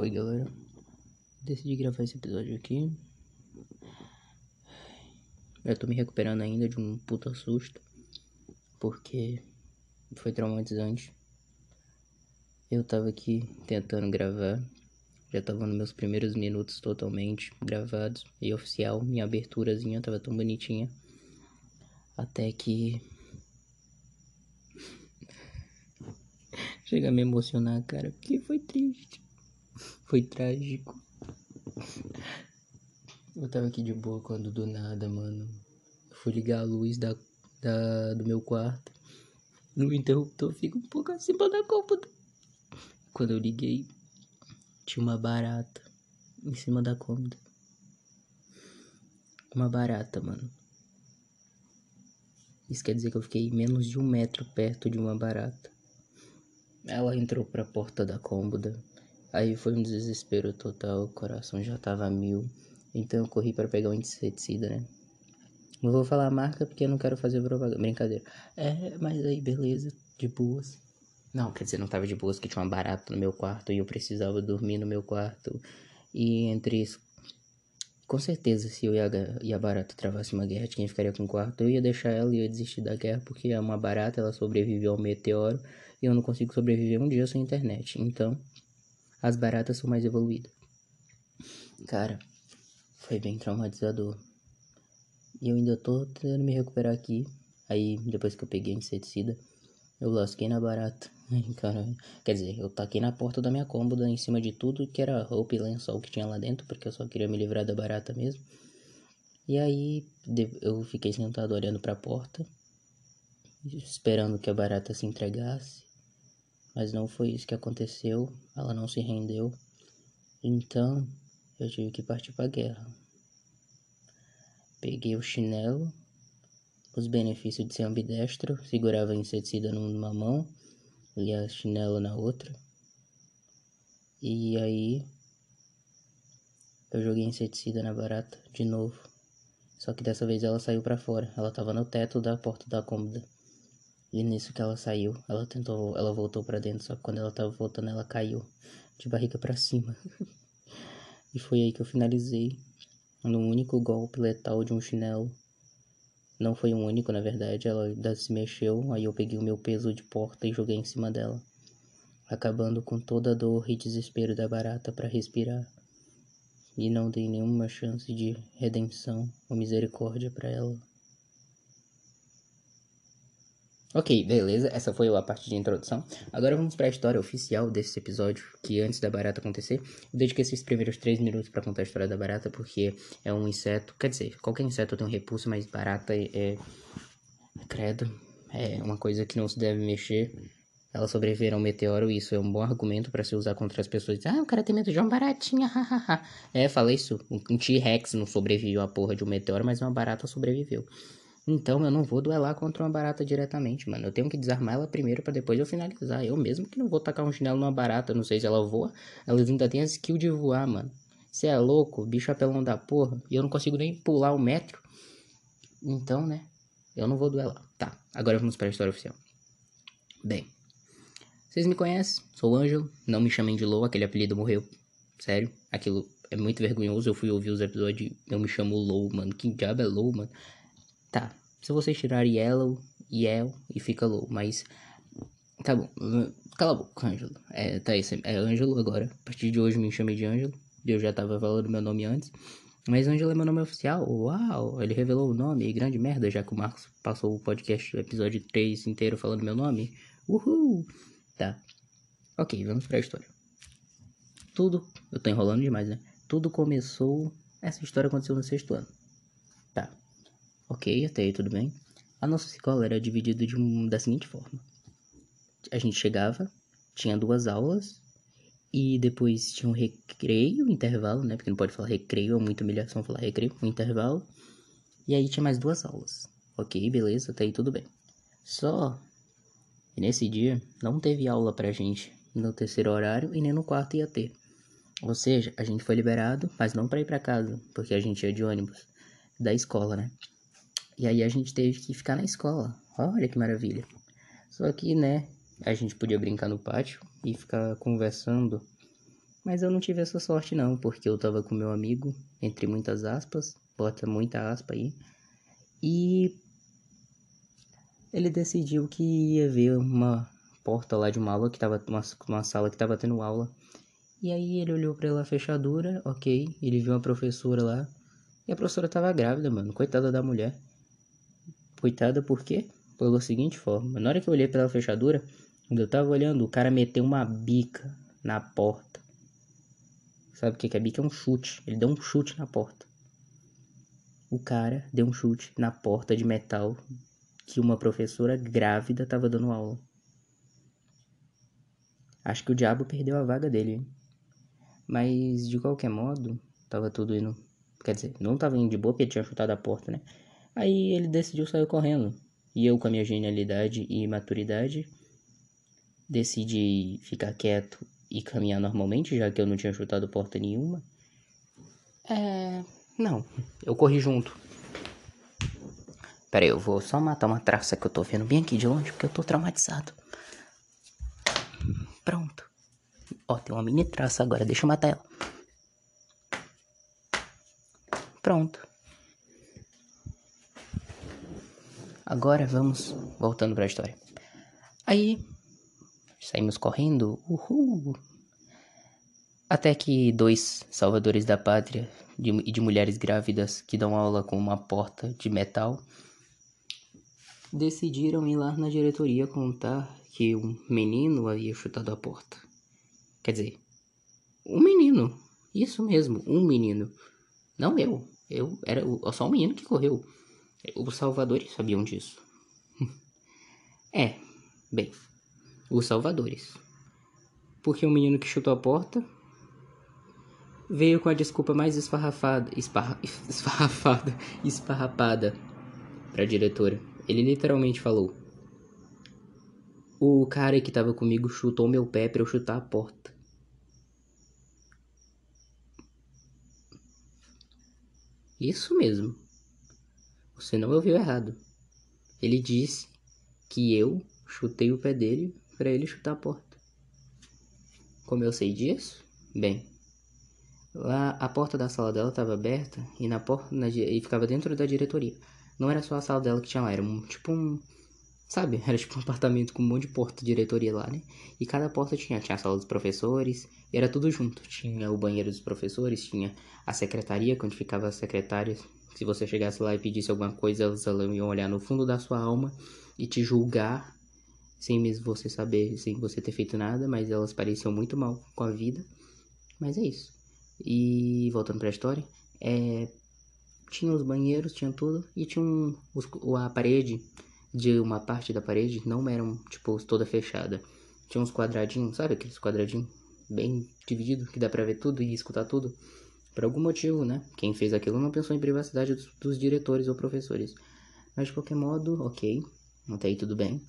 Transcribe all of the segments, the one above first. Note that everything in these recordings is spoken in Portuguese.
Oi galera, decidi gravar esse episódio aqui. Eu tô me recuperando ainda de um puta susto, porque foi traumatizante. Eu tava aqui tentando gravar, já tava nos meus primeiros minutos totalmente gravados e oficial. Minha aberturazinha tava tão bonitinha, até que. Chega a me emocionar, cara, porque foi triste. Foi trágico. Eu tava aqui de boa quando do nada, mano. Eu fui ligar a luz da, da, do meu quarto. No interruptor fica um pouco acima da cômoda. Quando eu liguei, tinha uma barata em cima da cômoda. Uma barata, mano. Isso quer dizer que eu fiquei menos de um metro perto de uma barata. Ela entrou pra porta da cômoda Aí foi um desespero total, o coração já tava mil. Então eu corri para pegar um inseticida, né? Não vou falar a marca porque eu não quero fazer propaganda. Brincadeira. É, mas aí beleza, de boas. Não, quer dizer, não tava de boas que tinha uma barata no meu quarto e eu precisava dormir no meu quarto. E entre isso, com certeza, se eu e a, e a barata travasse uma guerra, quem ficaria com o quarto? Eu ia deixar ela e ia desistir da guerra porque é uma barata, ela sobreviveu ao meteoro e eu não consigo sobreviver um dia sem internet. Então, as baratas são mais evoluídas. Cara, foi bem traumatizador. E eu ainda tô tentando me recuperar aqui. Aí, depois que eu peguei a inseticida, eu lasquei na barata. Quer dizer, eu taquei na porta da minha cômoda em cima de tudo que era roupa e lençol que tinha lá dentro, porque eu só queria me livrar da barata mesmo. E aí, eu fiquei sentado olhando para a porta, esperando que a barata se entregasse. Mas não foi isso que aconteceu, ela não se rendeu. Então eu tive que partir para a guerra. Peguei o chinelo, os benefícios de ser ambidestro, segurava inseticida numa mão e a chinelo na outra. E aí eu joguei inseticida na barata de novo. Só que dessa vez ela saiu para fora. Ela tava no teto da porta da cômoda. E nisso que ela saiu, ela tentou, ela voltou para dentro, só que quando ela tava voltando, ela caiu de barriga para cima. e foi aí que eu finalizei num único golpe letal de um chinelo. Não foi um único, na verdade, ela se mexeu, aí eu peguei o meu peso de porta e joguei em cima dela, acabando com toda a dor e desespero da barata para respirar. E não dei nenhuma chance de redenção ou misericórdia para ela. Ok, beleza, essa foi a parte de introdução. Agora vamos para a história oficial desse episódio, que antes da barata acontecer, eu dediquei esses primeiros 3 minutos para contar a história da barata, porque é um inseto, quer dizer, qualquer inseto tem um repulso, mas barata é, é credo, é uma coisa que não se deve mexer. Ela sobreviver ao meteoro, isso é um bom argumento para se usar contra as pessoas. Ah, o cara tem medo de uma baratinha, hahaha. é, falei isso. Um T-Rex não sobreviveu à porra de um meteoro, mas uma barata sobreviveu. Então eu não vou duelar contra uma barata diretamente, mano. Eu tenho que desarmar ela primeiro para depois eu finalizar. Eu mesmo que não vou tacar um chinelo numa barata, não sei se ela voa. Elas ainda têm a skill de voar, mano. Você é louco, bicho apelão da porra. E eu não consigo nem pular um metro. Então, né? Eu não vou duelar. Tá, agora vamos para a história oficial. Bem, vocês me conhecem? Sou o Ângelo. Não me chamem de Lou, aquele apelido morreu. Sério, aquilo é muito vergonhoso. Eu fui ouvir os episódios eu me chamo Low, mano. Que diabo é Low, mano? Tá, se vocês tirarem yellow, yell e fica low, mas tá bom. Cala a boca, Ângelo. É, tá isso, é Ângelo agora. A partir de hoje me chamei de Ângelo. Eu já tava falando meu nome antes. Mas Ângelo é meu nome oficial. Uau, ele revelou o nome. Grande merda, já que o Marcos passou o podcast, o episódio 3 inteiro falando meu nome. Uhul. Tá. Ok, vamos pra história. Tudo. Eu tô enrolando demais, né? Tudo começou. Essa história aconteceu no sexto ano. Tá. Ok, até aí tudo bem. A nossa escola era dividida de da seguinte forma: a gente chegava, tinha duas aulas, e depois tinha um recreio, intervalo, né? Porque não pode falar recreio, é muita humilhação falar recreio, um intervalo. E aí tinha mais duas aulas. Ok, beleza, até aí tudo bem. Só nesse dia não teve aula pra gente no terceiro horário e nem no quarto ia ter. Ou seja, a gente foi liberado, mas não para ir para casa, porque a gente ia de ônibus da escola, né? E aí a gente teve que ficar na escola. Olha que maravilha. Só que, né, a gente podia brincar no pátio e ficar conversando. Mas eu não tive essa sorte não, porque eu tava com meu amigo, entre muitas aspas, bota muita aspa aí, e ele decidiu que ia ver uma porta lá de uma aula que tava, uma, uma sala que tava tendo aula. E aí ele olhou pra ela a fechadura, ok, ele viu uma professora lá, e a professora tava grávida, mano, coitada da mulher. Coitada por quê? Pela seguinte forma, na hora que eu olhei pela fechadura, quando eu tava olhando, o cara meteu uma bica na porta. Sabe o que é bica? É um chute. Ele deu um chute na porta. O cara deu um chute na porta de metal que uma professora grávida tava dando aula. Acho que o diabo perdeu a vaga dele, hein? Mas de qualquer modo, tava tudo indo. Quer dizer, não tava indo de boa porque tinha chutado a porta, né? Aí ele decidiu sair correndo. E eu, com a minha genialidade e maturidade, decidi ficar quieto e caminhar normalmente, já que eu não tinha chutado porta nenhuma. É. Não, eu corri junto. Pera aí, eu vou só matar uma traça que eu tô vendo bem aqui de longe, porque eu tô traumatizado. Pronto. Ó, tem uma mini traça agora, deixa eu matar ela. Pronto. Agora vamos voltando para a história. Aí saímos correndo, uhul. Até que dois salvadores da pátria e de, de mulheres grávidas que dão aula com uma porta de metal decidiram ir lá na diretoria contar que um menino havia chutado a porta. Quer dizer, um menino. Isso mesmo, um menino. Não eu. Eu era só um menino que correu. Os salvadores sabiam disso. é, bem, os salvadores. Porque o menino que chutou a porta veio com a desculpa mais esfarrafada, esparra, esfarrafada, esfarrapada pra diretora. Ele literalmente falou: O cara que tava comigo chutou meu pé pra eu chutar a porta. Isso mesmo. Você não ouviu errado. Ele disse que eu chutei o pé dele para ele chutar a porta. Como eu sei disso? Bem, lá a porta da sala dela estava aberta e na porta na, e ficava dentro da diretoria. Não era só a sala dela que tinha lá, era um, tipo um Sabe? Era tipo um apartamento com um monte de porta de diretoria lá, né? E cada porta tinha, tinha a sala dos professores, era tudo junto. Tinha o banheiro dos professores, tinha a secretaria, onde ficava as secretárias. Se você chegasse lá e pedisse alguma coisa, elas iam olhar no fundo da sua alma e te julgar, sem mesmo você saber, sem você ter feito nada, mas elas pareciam muito mal com a vida. Mas é isso. E voltando para a história, é, tinha os banheiros, tinha tudo, e tinha um, os, a parede de uma parte da parede não eram, tipo, toda fechada. Tinha uns quadradinhos, sabe aqueles quadradinhos bem dividido que dá pra ver tudo e escutar tudo? Por algum motivo, né? Quem fez aquilo não pensou em privacidade dos, dos diretores ou professores. Mas de qualquer modo, ok. Até aí tudo bem.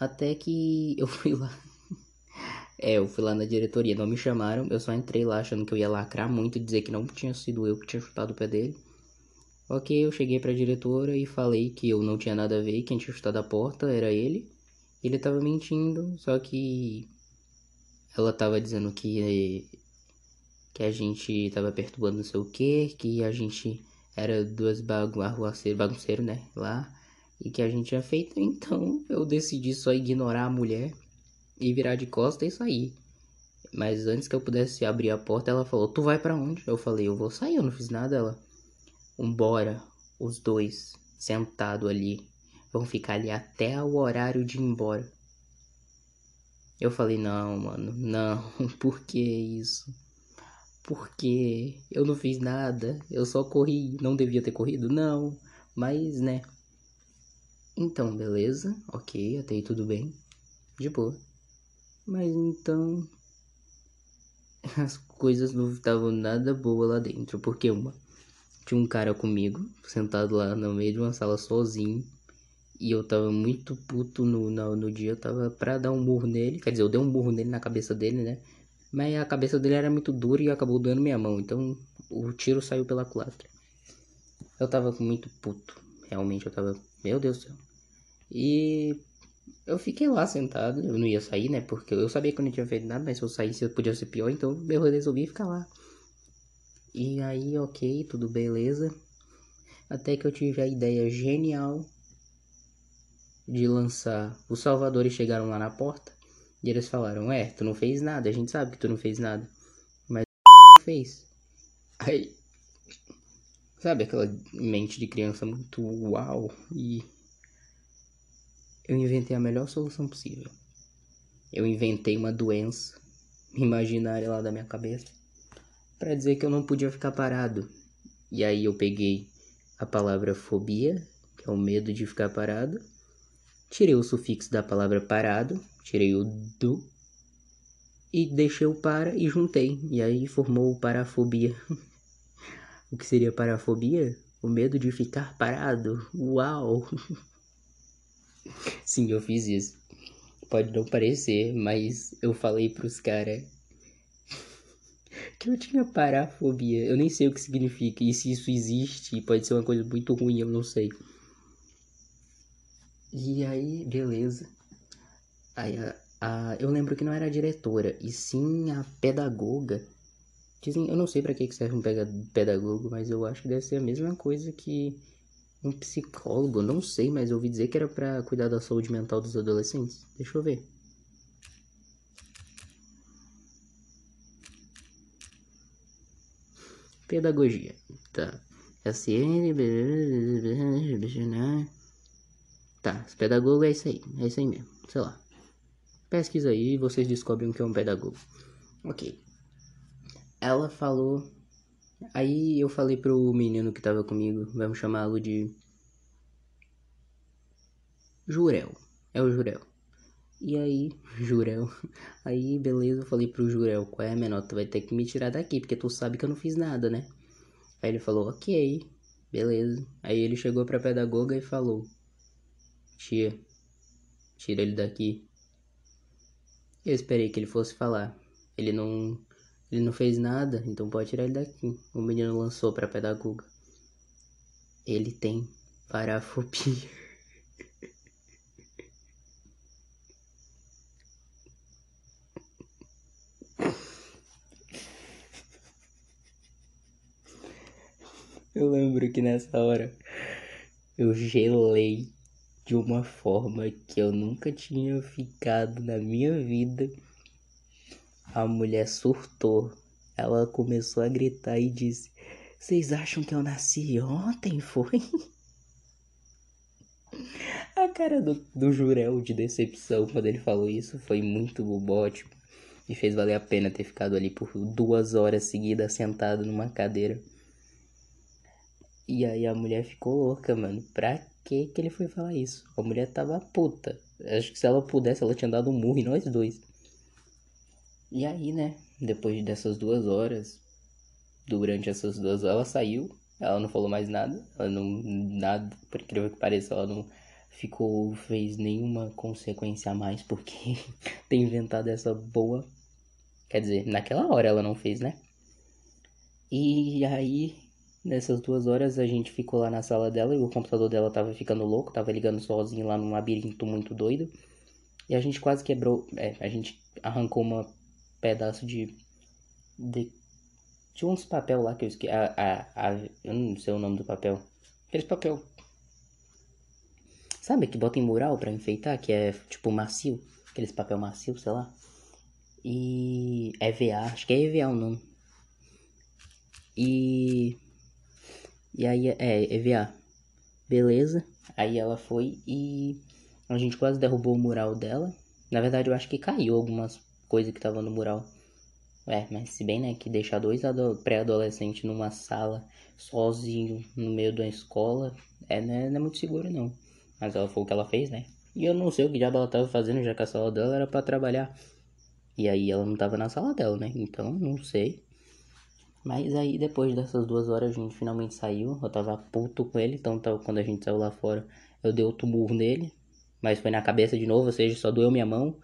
Até que eu fui lá. é, eu fui lá na diretoria, não me chamaram. Eu só entrei lá achando que eu ia lacrar muito e dizer que não tinha sido eu que tinha chutado o pé dele. Ok, eu cheguei pra diretora e falei que eu não tinha nada a ver, quem tinha chutado a porta era ele. Ele tava mentindo, só que ela tava dizendo que que a gente tava perturbando não sei o que, que a gente era duas bagunceiros, bagunceiro, né, lá, e que a gente tinha feito, então eu decidi só ignorar a mulher e virar de costas e sair. Mas antes que eu pudesse abrir a porta, ela falou: "Tu vai para onde?" Eu falei: "Eu vou sair, eu não fiz nada." Ela: Embora os dois sentado ali vão ficar ali até o horário de ir embora. Eu falei, não, mano, não, por que isso? Porque eu não fiz nada, eu só corri, não devia ter corrido, não, mas né. Então, beleza, ok, até aí tudo bem, de boa. Mas então, as coisas não estavam nada boas lá dentro, porque uma tinha um cara comigo, sentado lá no meio de uma sala sozinho. E eu tava muito puto no, no, no dia, eu tava pra dar um burro nele. Quer dizer, eu dei um burro nele na cabeça dele, né? Mas a cabeça dele era muito dura e acabou doendo minha mão. Então o tiro saiu pela culatra. Eu tava muito puto. Realmente eu tava. Meu Deus do céu. E eu fiquei lá sentado, eu não ia sair, né? Porque eu sabia que eu não tinha feito nada, mas se eu saísse podia ser pior, então eu resolvi ficar lá. E aí, ok, tudo beleza. Até que eu tive a ideia genial de lançar. Os salvadores chegaram lá na porta e eles falaram: É, tu não fez nada, a gente sabe que tu não fez nada. Mas fez. Aí. Sabe aquela mente de criança muito uau? E eu inventei a melhor solução possível. Eu inventei uma doença imaginária lá da minha cabeça para dizer que eu não podia ficar parado. E aí eu peguei a palavra fobia, que é o medo de ficar parado, tirei o sufixo da palavra parado, tirei o do e deixei o para e juntei. E aí formou o parafobia. o que seria parafobia? O medo de ficar parado. Uau! Sim, eu fiz isso. Pode não parecer, mas eu falei pros caras que eu tinha parafobia. Eu nem sei o que significa. E se isso existe, pode ser uma coisa muito ruim, eu não sei. E aí, beleza. Aí a, a, eu lembro que não era a diretora, e sim a pedagoga. Dizem, eu não sei para que serve um pedagogo, mas eu acho que deve ser a mesma coisa que um psicólogo, não sei, mas eu ouvi dizer que era para cuidar da saúde mental dos adolescentes. Deixa eu ver. Pedagogia. Tá. SN. Tá, pedagogo é isso aí. É isso aí mesmo. Sei lá. Pesquisa aí e vocês descobrem o que é um pedagogo. Ok. Ela falou Aí eu falei pro menino que tava comigo, vamos chamá-lo de Jurel. É o Jurel. E aí, Jurel. Aí, beleza, eu falei pro Jurel, qual é, menor? Tu vai ter que me tirar daqui, porque tu sabe que eu não fiz nada, né? Aí ele falou, ok, beleza. Aí ele chegou pra pedagoga e falou, tia, tira ele daqui. Eu esperei que ele fosse falar. Ele não ele não fez nada, então pode tirar ele daqui. O menino lançou para a pedagoga. Ele tem parafobia. Eu lembro que nessa hora eu gelei de uma forma que eu nunca tinha ficado na minha vida. A mulher surtou. Ela começou a gritar e disse: Vocês acham que eu nasci ontem? Foi? A cara do, do Jurel de decepção quando ele falou isso foi muito ótimo. E fez valer a pena ter ficado ali por duas horas seguidas sentado numa cadeira. E aí a mulher ficou louca, mano. Pra que que ele foi falar isso? A mulher tava puta. Acho que se ela pudesse, ela tinha dado um murro em nós dois. E aí, né, depois dessas duas horas, durante essas duas horas, ela saiu, ela não falou mais nada, ela não, nada, por incrível que pareça, ela não ficou, fez nenhuma consequência a mais, porque tem inventado essa boa, quer dizer, naquela hora ela não fez, né? E aí, nessas duas horas, a gente ficou lá na sala dela e o computador dela tava ficando louco, tava ligando sozinho lá num labirinto muito doido. E a gente quase quebrou, é, a gente arrancou uma pedaço de. de tinha uns papel lá que eu esqueci. A, a, a, eu não sei o nome do papel. Aqueles papel. Sabe que bota em mural pra enfeitar? Que é tipo macio. Aqueles papel macio, sei lá. E. EVA. Acho que é EVA o nome. E. E aí. É, EVA. Beleza. Aí ela foi e. A gente quase derrubou o mural dela. Na verdade, eu acho que caiu algumas coisa que tava no mural. É, mas se bem, né, que deixar dois pré-adolescentes numa sala, sozinho, no meio da escola, é, né, não é muito seguro, não. Mas ela foi o que ela fez, né? E eu não sei o que diabo ela tava fazendo, já que a sala dela era para trabalhar. E aí ela não tava na sala dela, né? Então, não sei. Mas aí, depois dessas duas horas, a gente finalmente saiu. Eu tava puto com ele, então quando a gente saiu lá fora, eu dei outro murro nele. Mas foi na cabeça de novo, ou seja, só doeu minha mão.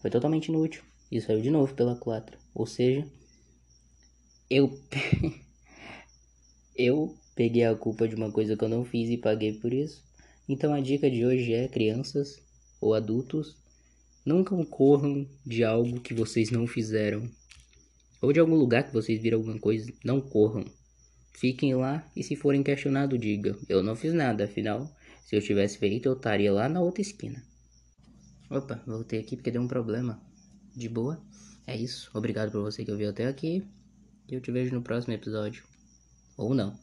Foi totalmente inútil e saiu de novo pela culatra. Ou seja, eu eu peguei a culpa de uma coisa que eu não fiz e paguei por isso. Então a dica de hoje é, crianças, ou adultos, nunca corram de algo que vocês não fizeram. Ou de algum lugar que vocês viram alguma coisa, não corram. Fiquem lá e se forem questionados, diga: Eu não fiz nada, afinal, se eu tivesse feito, eu estaria lá na outra esquina. Opa, voltei aqui porque deu um problema. De boa? É isso. Obrigado por você que ouviu até aqui. E eu te vejo no próximo episódio. Ou não.